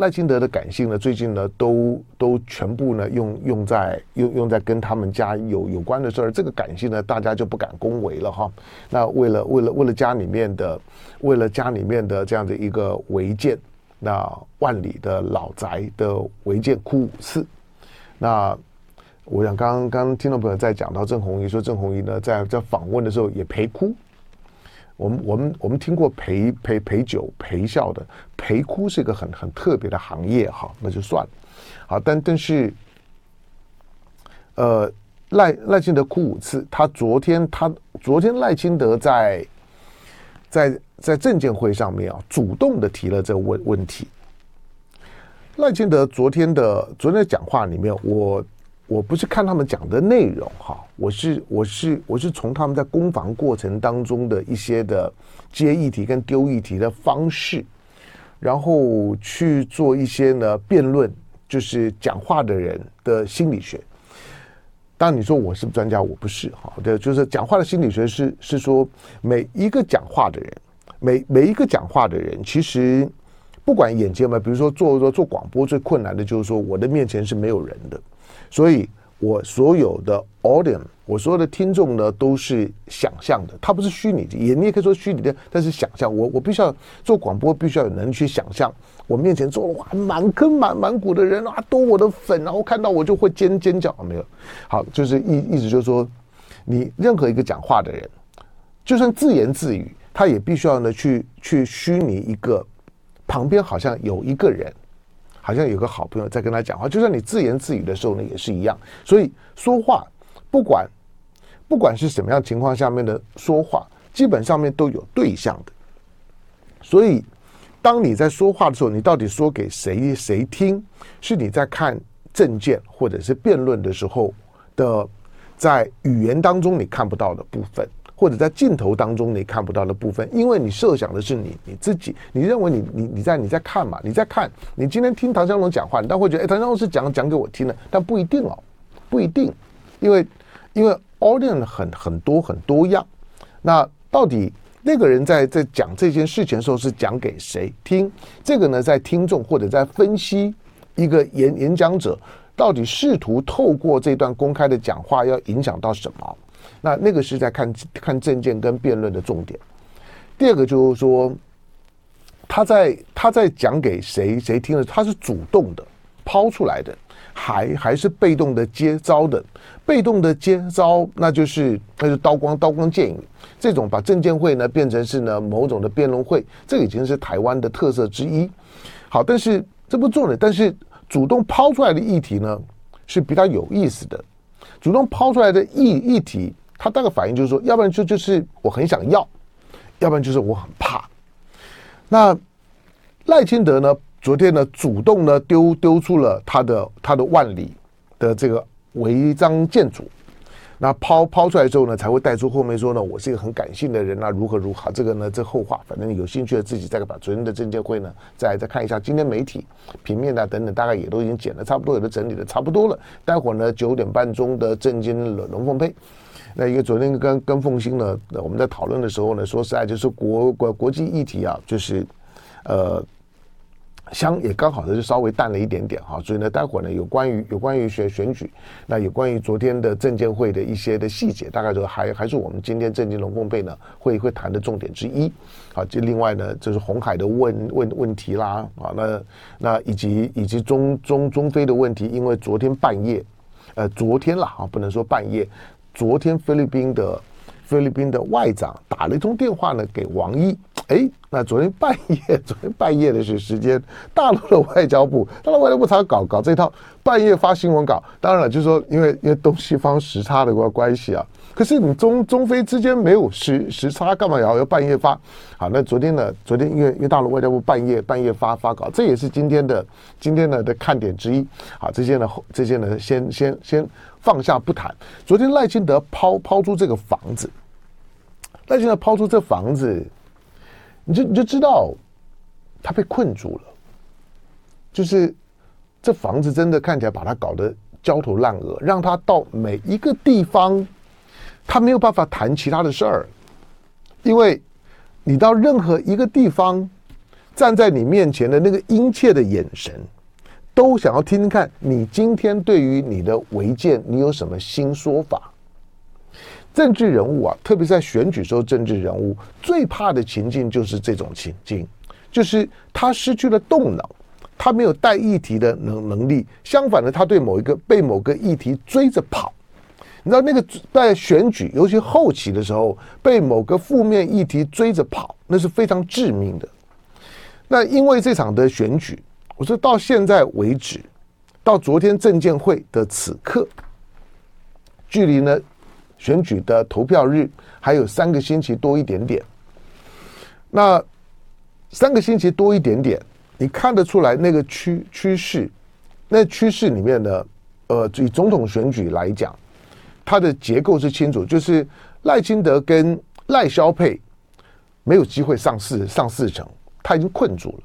赖清德的感性呢，最近呢都都全部呢用用在用用在跟他们家有有关的事儿，这个感性呢大家就不敢恭维了哈。那为了为了为了家里面的为了家里面的这样的一个违建，那万里的老宅的违建哭五次，那我想刚刚刚听众朋友在讲到郑红仪说郑红仪呢在在访问的时候也陪哭。我们我们我们听过陪陪陪酒陪笑的陪哭是一个很很特别的行业哈，那就算了，好，但但是，呃，赖赖清德哭五次，他昨天他昨天赖清德在在在证监会上面啊，主动的提了这个问问题。赖清德昨天的昨天的讲话里面，我。我不是看他们讲的内容哈，我是我是我是从他们在攻防过程当中的一些的接议题跟丢议题的方式，然后去做一些呢辩论，就是讲话的人的心理学。当你说我是不专家，我不是哈，对，就是讲话的心理学是是说每一个讲话的人，每每一个讲话的人，其实不管眼前嘛，比如说做做做广播最困难的就是说我的面前是没有人的。所以，我所有的 audience，我所有的听众呢，都是想象的，它不是虚拟的，也你也可以说虚拟的，但是想象。我我必须要做广播，必须要有能力去想象。我面前坐了哇满坑满满谷的人啊，都我的粉，然后看到我就会尖尖叫，没有？好，就是意意思就是说，你任何一个讲话的人，就算自言自语，他也必须要呢去去虚拟一个旁边好像有一个人。好像有个好朋友在跟他讲话，就算你自言自语的时候呢，也是一样。所以说话，不管不管是什么样情况下面的说话，基本上面都有对象的。所以，当你在说话的时候，你到底说给谁谁听？是你在看政见或者是辩论的时候的，在语言当中你看不到的部分。或者在镜头当中你看不到的部分，因为你设想的是你你自己，你认为你你你在你在看嘛？你在看，你今天听唐湘龙讲话，你倒会觉得，哎，唐湘龙是讲讲给我听的，但不一定哦，不一定，因为因为 audience 很很多很多样，那到底那个人在在讲这件事情的时候是讲给谁听？这个呢，在听众或者在分析一个演演讲者到底试图透过这段公开的讲话要影响到什么？那那个是在看看证见跟辩论的重点。第二个就是说，他在他在讲给谁谁听的，他是主动的抛出来的，还还是被动的接招的？被动的接招，那就是那就是刀光刀光剑影这种把证见会呢变成是呢某种的辩论会，这已经是台湾的特色之一。好，但是这不重点，但是主动抛出来的议题呢是比较有意思的，主动抛出来的议议题。他大概反应就是说，要不然就就是我很想要，要不然就是我很怕。那赖清德呢？昨天呢，主动呢丢丢出了他的他的万里的这个违章建筑。那抛抛出来之后呢，才会带出后面说呢，我是一个很感性的人啊，如何如何。这个呢，这后话，反正有兴趣的自己再把昨天的证监会呢，再再看一下。今天媒体平面啊等等，大概也都已经剪的差不多，也都整理的差不多了。待会儿呢，九点半钟的政经龙凤配。那一个昨天跟跟凤馨呢，我们在讨论的时候呢，说实在就是国国国际议题啊，就是呃，香也刚好的就稍微淡了一点点哈，所以呢，待会儿呢有关于有关于选选举，那有关于昨天的证监会的一些的细节，大概就还还是我们今天政经龙凤配呢会会谈的重点之一。好，就另外呢就是红海的问问问题啦，啊，那那以及以及中中中非的问题，因为昨天半夜，呃，昨天了啊，不能说半夜。昨天菲律宾的菲律宾的外长打了一通电话呢给王毅，哎，那昨天半夜，昨天半夜的是时间，大陆的外交部，大陆外交部才搞搞这套，半夜发新闻稿。当然了，就是说因为因为东西方时差的关关系啊，可是你中中非之间没有时时差，干嘛要要半夜发？好，那昨天呢，昨天因为因为大陆外交部半夜半夜发发稿，这也是今天的今天的的看点之一。好，这些呢这些呢先先先。放下不谈。昨天赖清德抛抛出这个房子，赖清德抛出这房子，你就你就知道他被困住了。就是这房子真的看起来把他搞得焦头烂额，让他到每一个地方，他没有办法谈其他的事儿，因为你到任何一个地方，站在你面前的那个殷切的眼神，都想要听听看你今天对于你的违建，你有什么新说法？政治人物啊，特别在选举时候，政治人物最怕的情境就是这种情境，就是他失去了动脑，他没有带议题的能能力。相反的，他对某一个被某个议题追着跑。你知道那个在选举，尤其后期的时候，被某个负面议题追着跑，那是非常致命的。那因为这场的选举，我说到现在为止，到昨天证监会的此刻，距离呢？选举的投票日还有三个星期多一点点，那三个星期多一点点，你看得出来那个趋趋势，那趋势里面呢，呃，以总统选举来讲，它的结构是清楚，就是赖清德跟赖萧佩没有机会上四上四成，他已经困住了，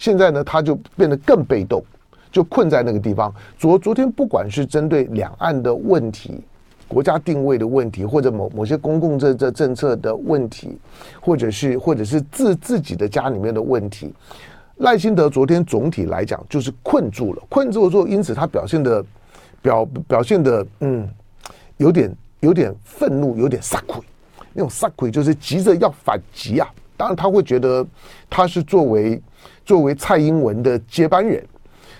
现在呢，他就变得更被动，就困在那个地方。昨昨天不管是针对两岸的问题。国家定位的问题，或者某某些公共这这政策的问题，或者是或者是自自己的家里面的问题，赖清德昨天总体来讲就是困住了，困住了之后，因此他表现的表表现的嗯，有点有点愤怒，有点撒鬼，那种撒鬼就是急着要反击啊！当然他会觉得他是作为作为蔡英文的接班人。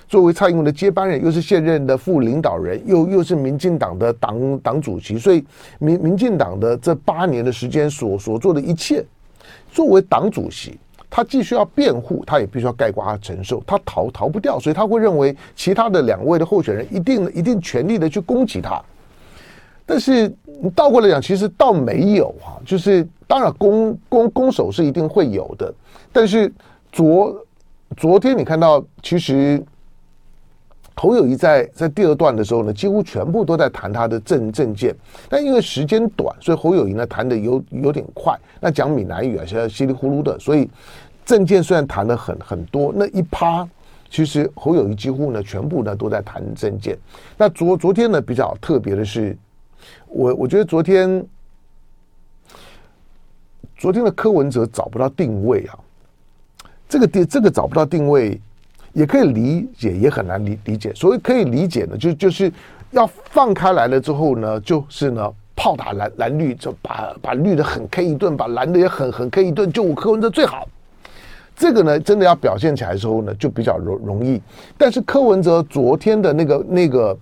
作为蔡英文的接班人，又是现任的副领导人，又又是民进党的党党主席，所以民民进党的这八年的时间所所做的一切，作为党主席，他既需要辩护，他也必须要概括他承受，他逃逃不掉，所以他会认为其他的两位的候选人一定一定全力的去攻击他。但是你倒过来讲，其实倒没有哈，就是当然攻攻攻守是一定会有的，但是昨昨天你看到其实。侯友谊在在第二段的时候呢，几乎全部都在谈他的政政见，但因为时间短，所以侯友谊呢谈的有有点快。那讲闽南语啊，现在稀里糊涂的，所以政见虽然谈的很很多，那一趴其实侯友谊几乎呢全部呢都在谈政见。那昨昨天呢比较特别的是，我我觉得昨天昨天的柯文哲找不到定位啊，这个定这个找不到定位。也可以理解，也很难理理解。所谓可以理解呢，就就是要放开来了之后呢，就是呢炮打蓝蓝绿，就把把绿的很 K 一顿，把蓝的也很很 K 一顿，就我柯文哲最好。这个呢，真的要表现起来的时候呢，就比较容容易。但是柯文哲昨天的那个那个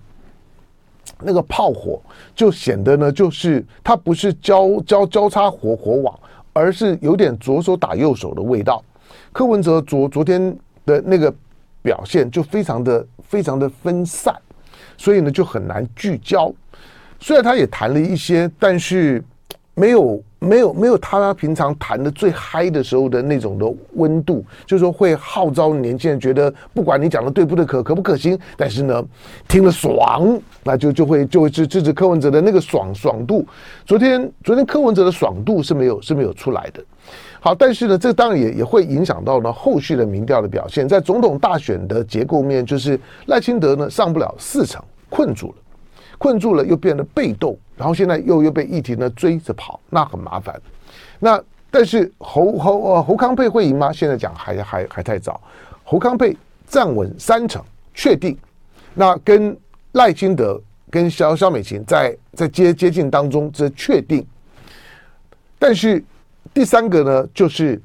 那个炮火，就显得呢，就是他不是交交交叉火火网，而是有点左手打右手的味道。柯文哲昨昨天的那个。表现就非常的非常的分散，所以呢就很难聚焦。虽然他也谈了一些，但是没有没有没有他平常谈的最嗨的时候的那种的温度，就是说会号召年轻人觉得，不管你讲的对不对，可可不可行，但是呢听了爽，那就就会就会支支持柯文哲的那个爽爽度。昨天昨天柯文哲的爽度是没有是没有出来的。好，但是呢，这当然也也会影响到呢后续的民调的表现。在总统大选的结构面，就是赖清德呢上不了四成，困住了，困住了又变得被动，然后现在又又被议题呢追着跑，那很麻烦。那但是侯侯呃侯康沛会赢吗？现在讲还还还太早。侯康沛站稳三成，确定。那跟赖清德跟萧萧美琴在在接接近当中，这确定。但是。第三个呢，就是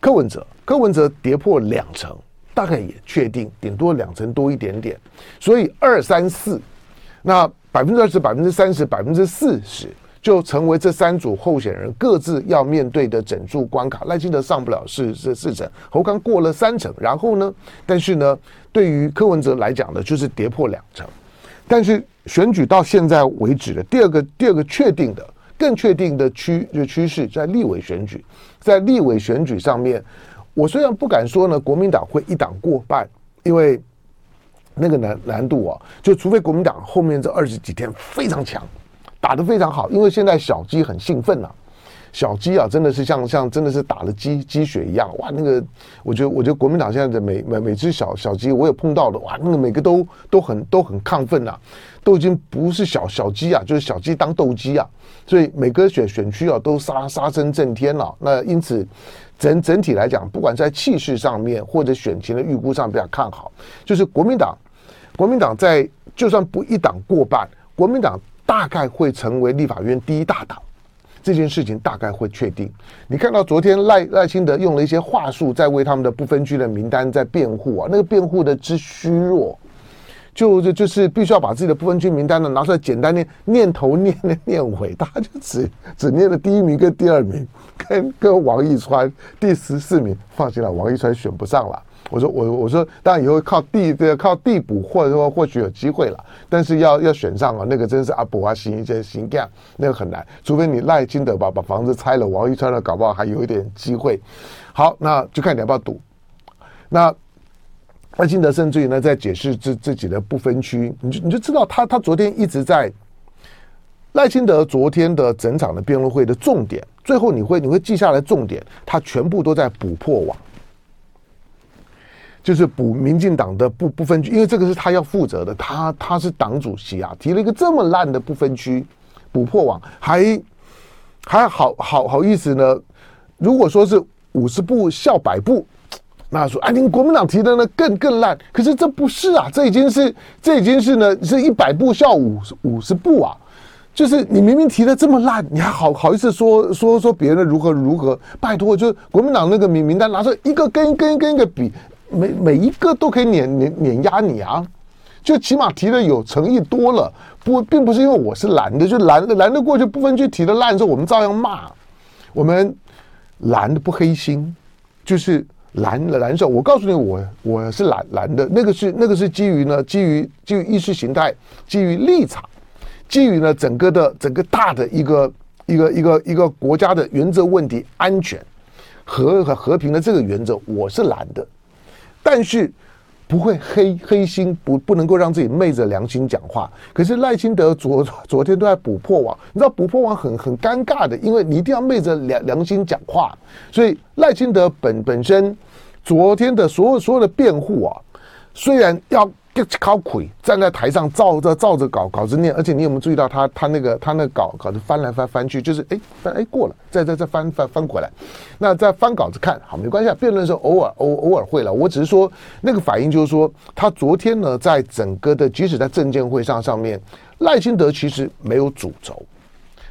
柯文哲，柯文哲跌破两成，大概也确定，顶多两成多一点点，所以二三四，那百分之二十、百分之三十、百分之四十，就成为这三组候选人各自要面对的整数关卡。赖清德上不了四四四成，侯康过了三成，然后呢，但是呢，对于柯文哲来讲呢，就是跌破两成。但是选举到现在为止的第二个第二个确定的。更确定的趋就趋势在立委选举，在立委选举上面，我虽然不敢说呢，国民党会一党过半，因为那个难难度啊，就除非国民党后面这二十几天非常强，打得非常好，因为现在小鸡很兴奋呐、小鸡啊，真的是像像真的是打了鸡鸡血一样哇！那个，我觉得我觉得国民党现在的每每每只小小鸡，我有碰到的哇，那个每个都都很都很亢奋呐、都已经不是小小鸡啊，就是小鸡当斗鸡啊，所以每个选选区啊都杀杀声震天了。那因此整整体来讲，不管在气势上面或者选情的预估上比较看好，就是国民党，国民党在就算不一党过半，国民党大概会成为立法院第一大党。这件事情大概会确定。你看到昨天赖赖清德用了一些话术，在为他们的不分区的名单在辩护啊，那个辩护的之虚弱，就就就是必须要把自己的不分区名单呢拿出来，简单念念头念念念尾，大家就只 只念了第一名跟第二名，跟跟王一川第十四名，放心了，王一川选不上了。我说我我说，当然以后靠地这靠地补，或者说或许有机会了，但是要要选上啊，那个真是阿伯啊行这行干，那个很难，除非你赖清德把把房子拆了，王一川的搞不好还有一点机会。好，那就看你要不要赌。那赖清德甚至于呢，在解释自自己的不分区，你就你就知道他他昨天一直在赖清德昨天的整场的辩论会的重点，最后你会你会记下来重点，他全部都在补破网。就是补民进党的不不分区，因为这个是他要负责的，他他是党主席啊，提了一个这么烂的不分区，补破网还还好好好意思呢。如果说是五十步笑百步，那说哎，你国民党提的呢更更烂，可是这不是啊，这已经是这已经是呢是一百步笑五十五十步啊，就是你明明提的这么烂，你还好好意思说说说别人如何如何？拜托，就是国民党那个名名单拿出来一个跟跟跟一个比。每每一个都可以碾碾碾压你啊，就起码提的有诚意多了，不，并不是因为我是蓝的，就蓝的蓝的过去不分区提的烂的时候，我们照样骂。我们蓝的不黑心，就是蓝的蓝色。我告诉你我，我我是蓝蓝的，那个是那个是基于呢，基于基于意识形态，基于立场，基于呢整个的整个大的一个一个一个一个国家的原则问题，安全和和和平的这个原则，我是蓝的。但是不会黑黑心，不不能够让自己昧着良心讲话。可是赖清德昨昨天都在补破网，你知道补破网很很尴尬的，因为你一定要昧着良良心讲话。所以赖清德本本身昨天的所有所有的辩护啊，虽然要。靠鬼站在台上照着照着稿稿子念，而且你有没有注意到他他那个他那稿稿子翻来翻翻去，就是哎翻哎过了，再再再翻翻翻回来，那再翻稿子看好没关系啊。辩论的时候偶尔偶偶尔会了，我只是说那个反应就是说，他昨天呢在整个的即使在证监会上上面，赖清德其实没有主轴，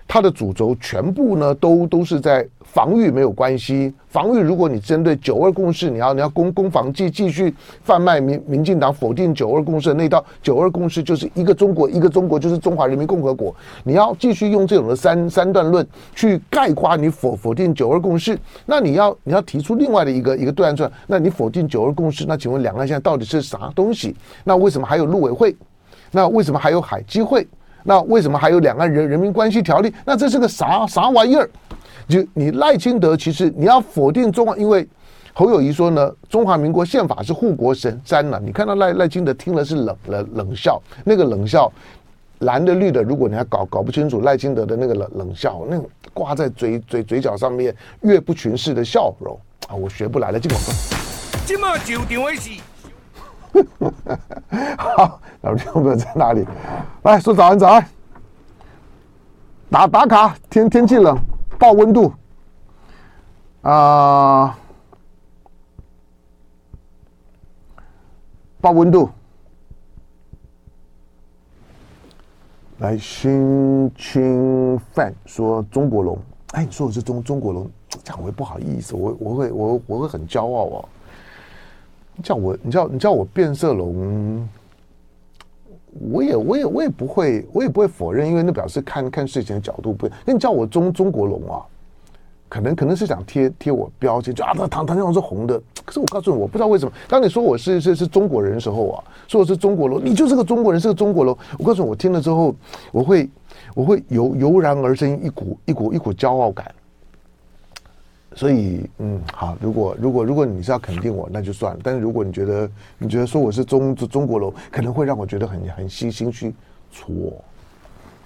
它的主轴全部呢都都是在。防御没有关系，防御如果你针对九二共识，你要你要攻攻防继继续贩卖民民进党否定九二共识的那套，九二共识就是一个中国，一个中国就是中华人民共和国，你要继续用这种的三三段论去概括你否否定九二共识，那你要你要提出另外的一个一个断案出来，那你否定九二共识，那请问两岸现在到底是啥东西？那为什么还有陆委会？那为什么还有海基会？那为什么还有两岸人人民关系条例？那这是个啥啥玩意儿？就你赖清德，其实你要否定中华，因为侯友谊说呢，中华民国宪法是护国神山呐。你看到赖赖清德听了是冷冷冷笑，那个冷笑，蓝的绿的，如果你还搞搞不清楚赖清德的那个冷冷笑，那个挂在嘴嘴嘴角上面岳不群式的笑容啊，我学不来了。这个这么久点位是，好，老弟我们在哪里？来说早安早安，打打卡，天天气冷。报温度啊！报温度。来，新清饭说中国龙，哎，你说我是中中国龙，这样我也不好意思，我我会我我会很骄傲哦。叫我，你叫你叫我变色龙，我也我也我也不会，我也不会否认，因为那表示看看事情的角度不。那你叫我中中国龙啊，可能可能是想贴贴我标签，就啊，他唐唐天龙是红的。可是我告诉你，我不知道为什么，当你说我是是是中国人的时候啊，说我是中国龙，你就是个中国人，是个中国龙。我告诉你，我听了之后，我会我会油油然而生一股一股一股骄傲感。所以，嗯，好，如果如果如果你是要肯定我，那就算了。但是如果你觉得你觉得说我是中中国龙，可能会让我觉得很很心心虚，错。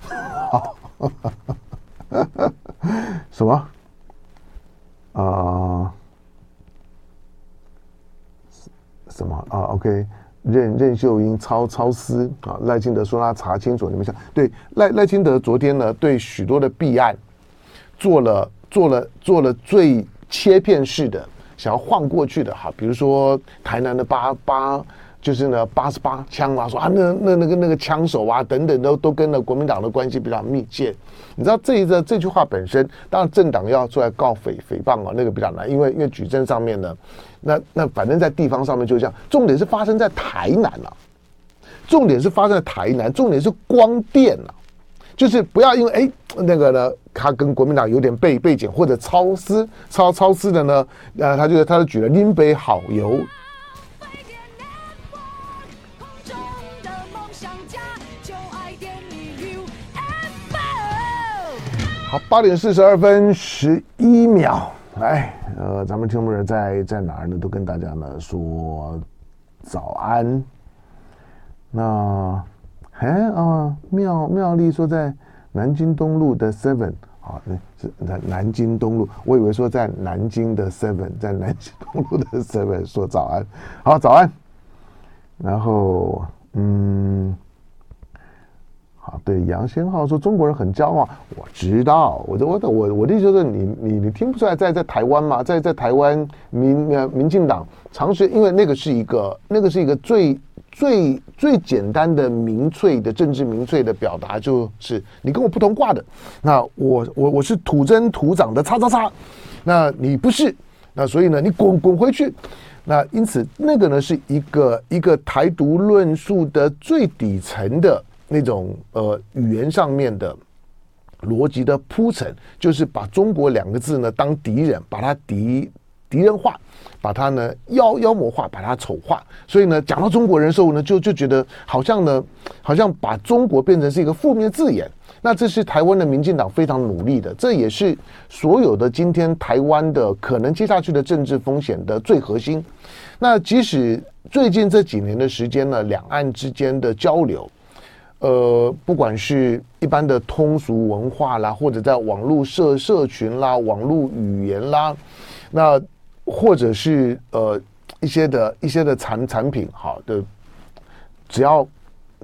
什么？啊、什么啊？OK，任任秀英超超私啊，赖清德说他查清楚，你们想对赖赖清德昨天呢，对许多的弊案做了做了做了最切片式的想要晃过去的哈，比如说台南的八八。就是呢，八十八枪啊，说啊，那那那个那个枪手啊，等等都都跟了国民党的关系比较密切。你知道这一个这句话本身，当然政党要出来告诽诽谤啊，那个比较难，因为因为举证上面呢，那那反正在地方上面就这样。重点是发生在台南啊，重点是发生在台南，重点是光电啊，就是不要因为哎那个呢，他跟国民党有点背背景或者超私超超私的呢，呃，他就他就举了林北好油。好，八点四十二分十一秒，来，呃，咱们听众人在在哪儿呢？都跟大家呢说早安。那，哎啊，妙妙丽说在南京东路的 Seven，好，是南南京东路，我以为说在南京的 Seven，在南京东路的 Seven 说早安，好，早安。然后，嗯。好，对，杨先浩说中国人很骄傲，我知道，我我我我的意思就是你你你听不出来在在台湾吗？在在台湾民呃民进党长时，因为那个是一个那个是一个最最最简单的民粹的政治民粹的表达，就是你跟我不同挂的，那我我我是土生土长的叉叉叉，那你不是，那所以呢你滚滚回去，那因此那个呢是一个一个台独论述的最底层的。那种呃语言上面的逻辑的铺陈，就是把中国两个字呢当敌人，把它敌敌人化，把它呢妖妖魔化，把它丑化。所以呢，讲到中国人寿呢，就就觉得好像呢，好像把中国变成是一个负面字眼。那这是台湾的民进党非常努力的，这也是所有的今天台湾的可能接下去的政治风险的最核心。那即使最近这几年的时间呢，两岸之间的交流。呃，不管是一般的通俗文化啦，或者在网络社社群啦、网络语言啦，那或者是呃一些的一些的产产品，好的，只要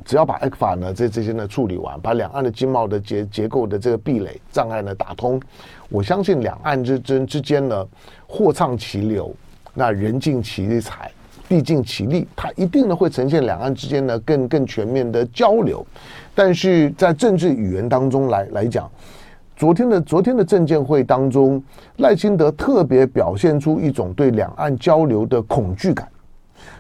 只要把 ECFA 呢这这些呢处理完，把两岸的经贸的结结构的这个壁垒障碍呢打通，我相信两岸之之之间呢货畅其流，那人尽其才。毕竟其利，它一定呢会呈现两岸之间呢更更全面的交流，但是在政治语言当中来来讲，昨天的昨天的政见会当中，赖清德特别表现出一种对两岸交流的恐惧感，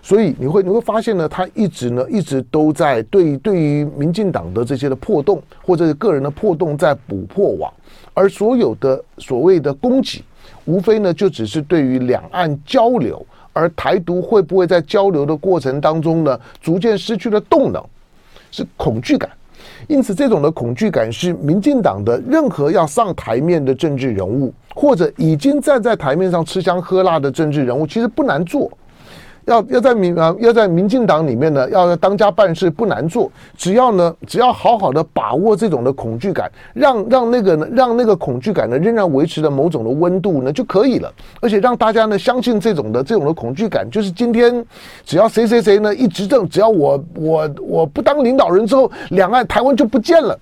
所以你会你会发现呢，他一直呢一直都在对对于民进党的这些的破洞或者是个人的破洞在补破网，而所有的所谓的攻击，无非呢就只是对于两岸交流。而台独会不会在交流的过程当中呢，逐渐失去了动能，是恐惧感。因此，这种的恐惧感是民进党的任何要上台面的政治人物，或者已经站在台面上吃香喝辣的政治人物，其实不难做。要要在民啊，要在民进党里面呢，要当家办事不难做，只要呢，只要好好的把握这种的恐惧感，让让那个呢，让那个恐惧感呢，仍然维持着某种的温度呢，就可以了。而且让大家呢，相信这种的这种的恐惧感，就是今天只要谁谁谁呢一执政，只要我我我不当领导人之后，两岸台湾就不见了。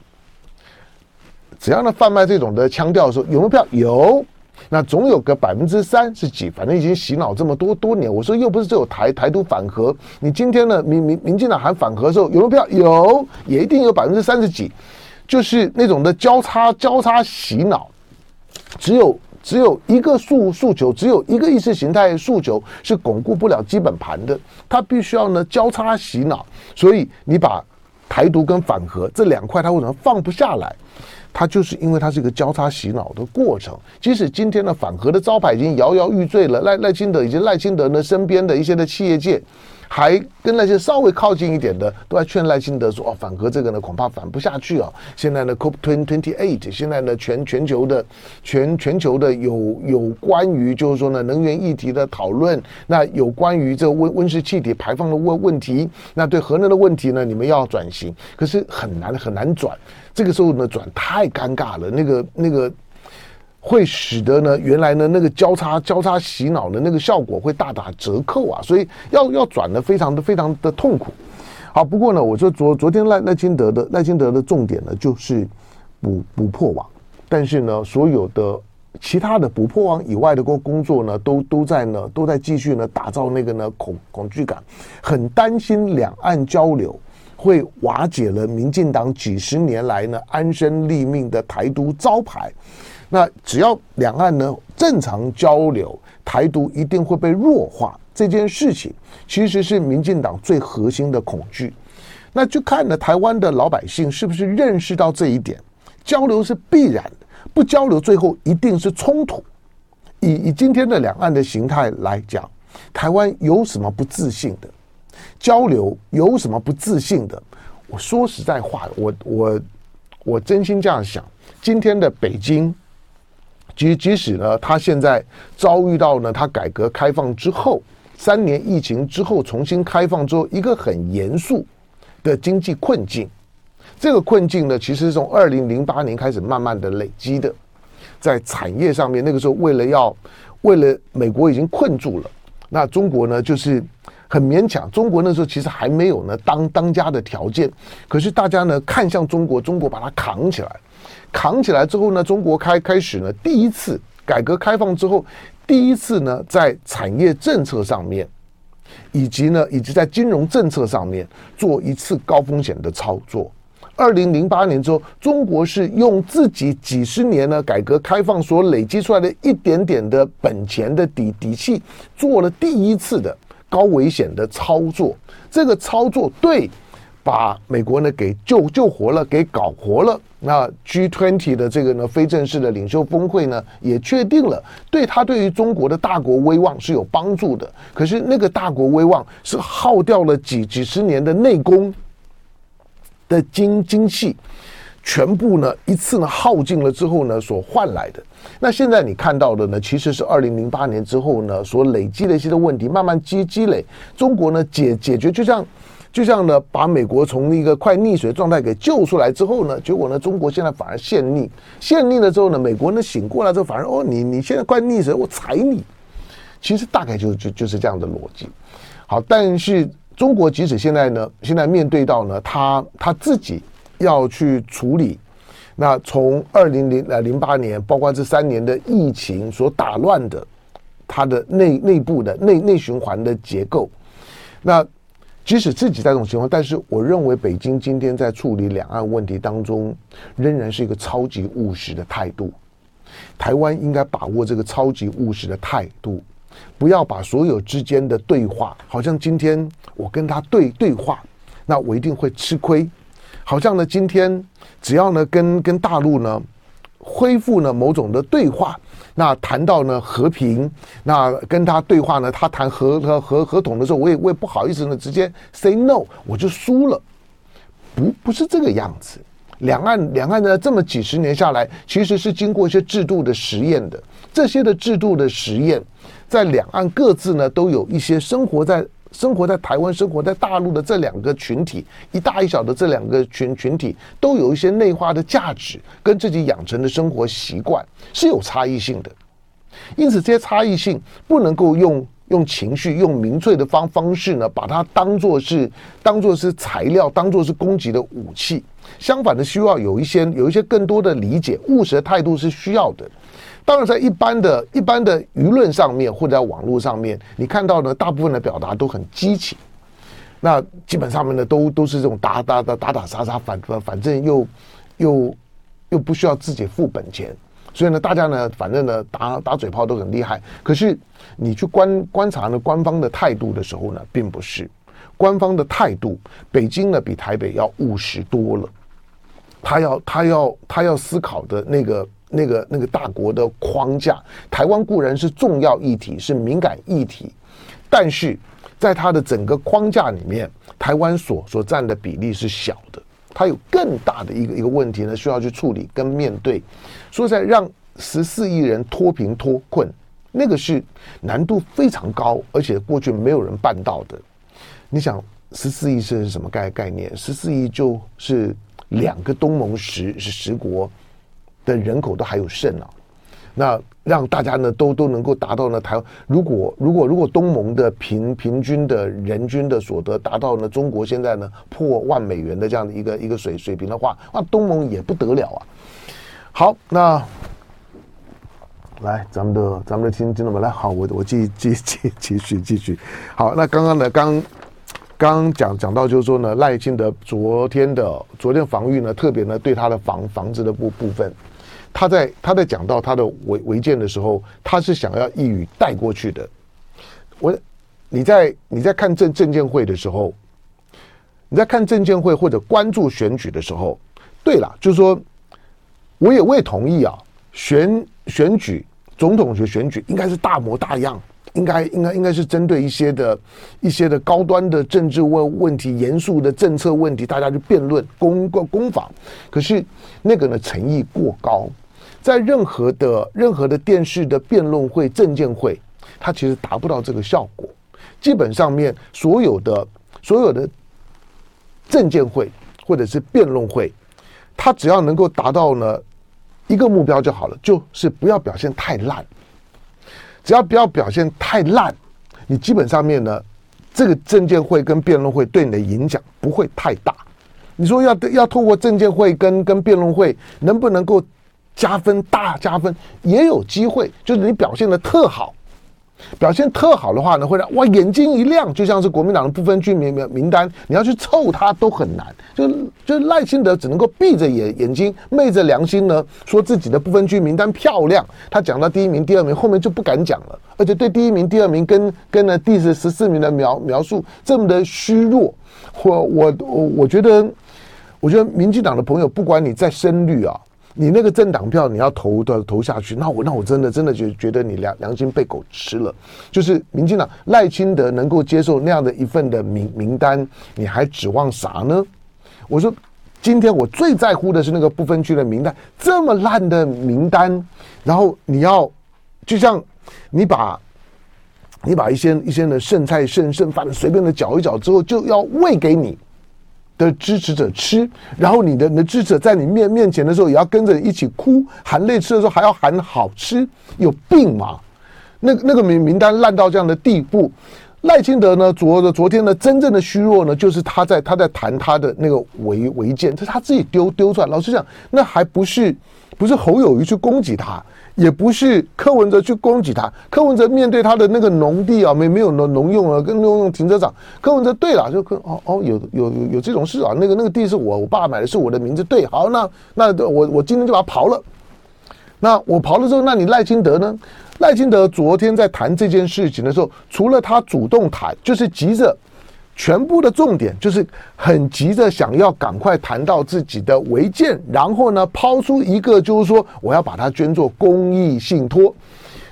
只要呢贩卖这种的腔调的时候，有没有票？有。那总有个百分之三十几，反正已经洗脑这么多多年。我说又不是只有台台独反核，你今天呢，民民民进党喊反核的时候，有没有票？有，也一定有百分之三十几，就是那种的交叉交叉洗脑。只有只有一个诉诉求，只有一个意识形态诉求是巩固不了基本盘的，它必须要呢交叉洗脑。所以你把台独跟反核这两块，他为什么放不下来？他就是因为它是一个交叉洗脑的过程，即使今天的反核的招牌已经摇摇欲坠了，赖赖清德以及赖清德呢身边的一些的企业界，还跟那些稍微靠近一点的，都在劝赖清德说：“哦，反核这个呢恐怕反不下去啊！现在呢，COP twenty eight，现在呢全全球的全全球的有有关于就是说呢能源议题的讨论，那有关于这温温室气体排放的问问题，那对核能的问题呢，你们要转型，可是很难很难转。”这个时候呢，转太尴尬了。那个那个会使得呢原来呢那个交叉交叉洗脑的那个效果会大打折扣啊，所以要要转的非常的非常的痛苦。好，不过呢，我说昨昨天赖赖清德的赖清德的重点呢就是补补破网，但是呢所有的。其他的补破网以外的工工作呢，都都在呢，都在继续呢，打造那个呢恐恐惧感，很担心两岸交流会瓦解了民进党几十年来呢安身立命的台独招牌。那只要两岸呢正常交流，台独一定会被弱化。这件事情其实是民进党最核心的恐惧。那就看了台湾的老百姓是不是认识到这一点，交流是必然的。不交流，最后一定是冲突。以以今天的两岸的形态来讲，台湾有什么不自信的？交流有什么不自信的？我说实在话，我我我真心这样想。今天的北京，即即使呢，他现在遭遇到呢，他改革开放之后，三年疫情之后重新开放之后，一个很严肃的经济困境。这个困境呢，其实是从二零零八年开始慢慢的累积的，在产业上面，那个时候为了要，为了美国已经困住了，那中国呢就是很勉强。中国那时候其实还没有呢当当家的条件，可是大家呢看向中国，中国把它扛起来，扛起来之后呢，中国开开始呢第一次改革开放之后，第一次呢在产业政策上面，以及呢以及在金融政策上面做一次高风险的操作。二零零八年之后，中国是用自己几十年呢改革开放所累积出来的一点点的本钱的底底气，做了第一次的高危险的操作。这个操作对，把美国呢给救救活了，给搞活了。那 G20 的这个呢非正式的领袖峰会呢也确定了，对他对于中国的大国威望是有帮助的。可是那个大国威望是耗掉了几几十年的内功。的精精气，全部呢一次呢耗尽了之后呢所换来的。那现在你看到的呢，其实是二零零八年之后呢所累积的一些的问题，慢慢积积累。中国呢解解决，就像就像呢把美国从一个快溺水的状态给救出来之后呢，结果呢中国现在反而陷溺，陷溺了之后呢，美国呢醒过来之后反而哦你你现在快溺水，我踩你。其实大概就就就是这样的逻辑。好，但是。中国即使现在呢，现在面对到呢，他他自己要去处理，那从二零零呃零八年，包括这三年的疫情所打乱的，它的内内部的内内循环的结构，那即使自己在这种情况，但是我认为北京今天在处理两岸问题当中，仍然是一个超级务实的态度。台湾应该把握这个超级务实的态度。不要把所有之间的对话，好像今天我跟他对对话，那我一定会吃亏。好像呢，今天只要呢跟跟大陆呢恢复呢某种的对话，那谈到呢和平，那跟他对话呢，他谈和和和合同的时候，我也我也不好意思呢直接 say no，我就输了。不不是这个样子。两岸两岸呢这么几十年下来，其实是经过一些制度的实验的，这些的制度的实验。在两岸各自呢，都有一些生活在生活在台湾、生活在大陆的这两个群体，一大一小的这两个群群体，都有一些内化的价值跟自己养成的生活习惯是有差异性的。因此，这些差异性不能够用用情绪、用民粹的方方式呢，把它当做是当做是材料、当做是攻击的武器。相反的，需要有一些有一些更多的理解、务实的态度是需要的。当然，在一般的、一般的舆论上面，或者在网络上面，你看到呢，大部分的表达都很激情。那基本上面呢，都都是这种打打打打打杀杀，反反反正又又又不需要自己付本钱，所以呢，大家呢，反正呢，打打嘴炮都很厉害。可是你去观观察呢，官方的态度的时候呢，并不是官方的态度。北京呢，比台北要务实多了。他要他要他要思考的那个。那个那个大国的框架，台湾固然是重要议题，是敏感议题，但是在它的整个框架里面，台湾所所占的比例是小的，它有更大的一个一个问题呢，需要去处理跟面对。说在，让十四亿人脱贫脱困，那个是难度非常高，而且过去没有人办到的。你想，十四亿是什么概概念？十四亿就是两个东盟十是十国。的人口都还有剩啊，那让大家呢都都能够达到呢台，如果如果如果东盟的平平均的人均的所得达到呢中国现在呢破万美元的这样的一个一个水水平的话，那东盟也不得了啊。好，那来咱们的咱们的听听众们来，好，我我继继继继续继续。好，那刚刚呢刚刚讲讲到就是说呢赖清德昨天的昨天防御呢特别呢对他的房房子的部部分。他在他在讲到他的违违建的时候，他是想要一语带过去的。我你在你在看证证监会的时候，你在看证监会或者关注选举的时候，对了，就是说，我也我也同意啊，选选举总统选选举应该是大模大样，应该应该应该是针对一些的一些的高端的政治问问题、严肃的政策问题，大家去辩论攻攻攻防。可是那个呢，诚意过高。在任何的任何的电视的辩论会、证见会，它其实达不到这个效果。基本上面所有的所有的证见会或者是辩论会，它只要能够达到呢一个目标就好了，就是不要表现太烂。只要不要表现太烂，你基本上面呢，这个证见会跟辩论会对你的影响不会太大。你说要要透过证见会跟跟辩论会，能不能够？加分大加分也有机会，就是你表现的特好，表现特好的话呢，会让哇眼睛一亮，就像是国民党的不分区名名名单，你要去凑他都很难。就就赖清德只能够闭着眼眼睛，昧着良心呢，说自己的不分区名单漂亮。他讲到第一名、第二名，后面就不敢讲了，而且对第一名、第二名跟跟呢第十十四名的描描述这么的虚弱。我我我我觉得，我觉得民进党的朋友，不管你再深绿啊。你那个政党票你要投的投下去，那我那我真的真的觉觉得你良良心被狗吃了。就是民进党赖清德能够接受那样的一份的名名单，你还指望啥呢？我说，今天我最在乎的是那个不分区的名单，这么烂的名单，然后你要就像你把你把一些一些的剩菜剩剩饭随便的搅一搅之后，就要喂给你。的支持者吃，然后你的你的支持者在你面面前的时候，也要跟着一起哭，含泪吃的时候还要喊好吃，有病吗？那那个名名单烂到这样的地步，赖清德呢？昨的昨天呢？真正的虚弱呢，就是他在他在谈他的那个违违建，这是他自己丢丢出来。老实讲，那还不是不是侯友谊去攻击他。也不是柯文哲去攻击他，柯文哲面对他的那个农地啊，没没有农农用啊，跟农用停车场，柯文哲对了，就跟哦哦有有有有这种事啊，那个那个地是我我爸买的，是我的名字，对，好，那那我我今天就把它刨了，那我刨了之后，那你赖清德呢？赖清德昨天在谈这件事情的时候，除了他主动谈，就是急着。全部的重点就是很急着想要赶快谈到自己的违建，然后呢抛出一个就是说我要把它捐做公益信托。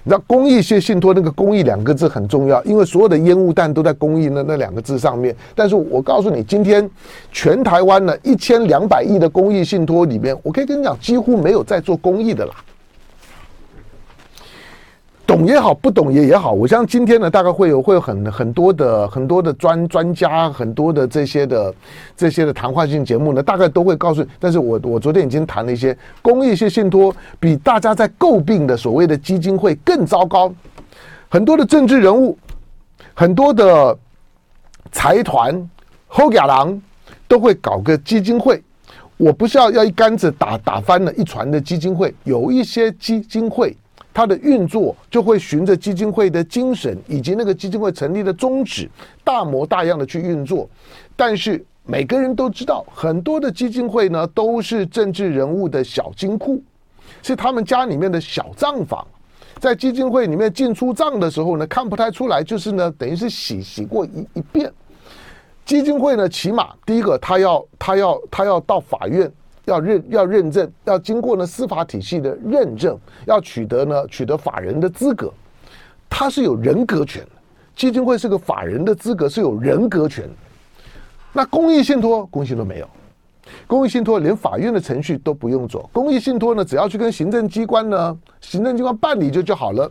那公益信信托那个公益两个字很重要，因为所有的烟雾弹都在公益那那两个字上面。但是我告诉你，今天全台湾呢一千两百亿的公益信托里面，我可以跟你讲，几乎没有在做公益的啦。懂也好，不懂也也好，我相信今天呢，大概会有会有很很多的很多的专专家，很多的这些的这些的谈话性节目呢，大概都会告诉。但是我我昨天已经谈了一些公益性信托，比大家在诟病的所谓的基金会更糟糕。很多的政治人物，很多的财团、后家郎都会搞个基金会。我不是要要一竿子打打翻了一船的基金会，有一些基金会。它的运作就会循着基金会的精神以及那个基金会成立的宗旨，大模大样的去运作。但是每个人都知道，很多的基金会呢都是政治人物的小金库，是他们家里面的小账房。在基金会里面进出账的时候呢，看不太出来，就是呢等于是洗洗过一一遍。基金会呢，起码第一个，他要他要他要到法院。要认要认证，要经过呢司法体系的认证，要取得呢取得法人的资格，他是有人格权的。基金会是个法人的资格是有人格权。那公益信托，公信托没有，公益信托连法院的程序都不用走，公益信托呢只要去跟行政机关呢行政机关办理就就好了。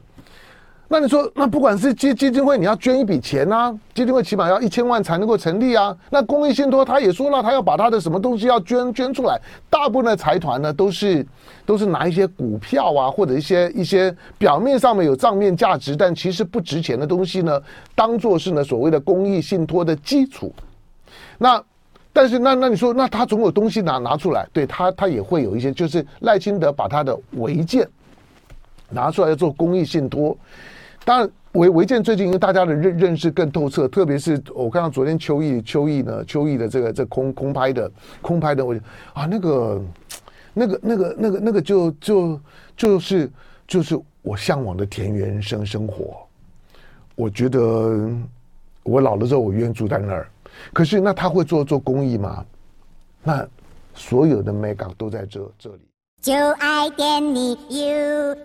那你说，那不管是基基金会，你要捐一笔钱啊，基金会起码要一千万才能够成立啊。那公益信托他也说了，他要把他的什么东西要捐捐出来。大部分的财团呢，都是都是拿一些股票啊，或者一些一些表面上面有账面价值，但其实不值钱的东西呢，当做是呢所谓的公益信托的基础。那但是那那你说，那他总有东西拿拿出来，对他他也会有一些，就是赖清德把他的违建拿出来做公益信托。当然，违违建最近因为大家的认认识更透彻，特别是我看到昨天秋意，秋意呢秋意的这个这空空拍的空拍的，我啊那个那个那个那个那个就就就是就是我向往的田园生生活。我觉得我老了之后，我愿意住在那儿。可是那他会做做公益吗？那所有的美港都在这这里。就爱点你 U。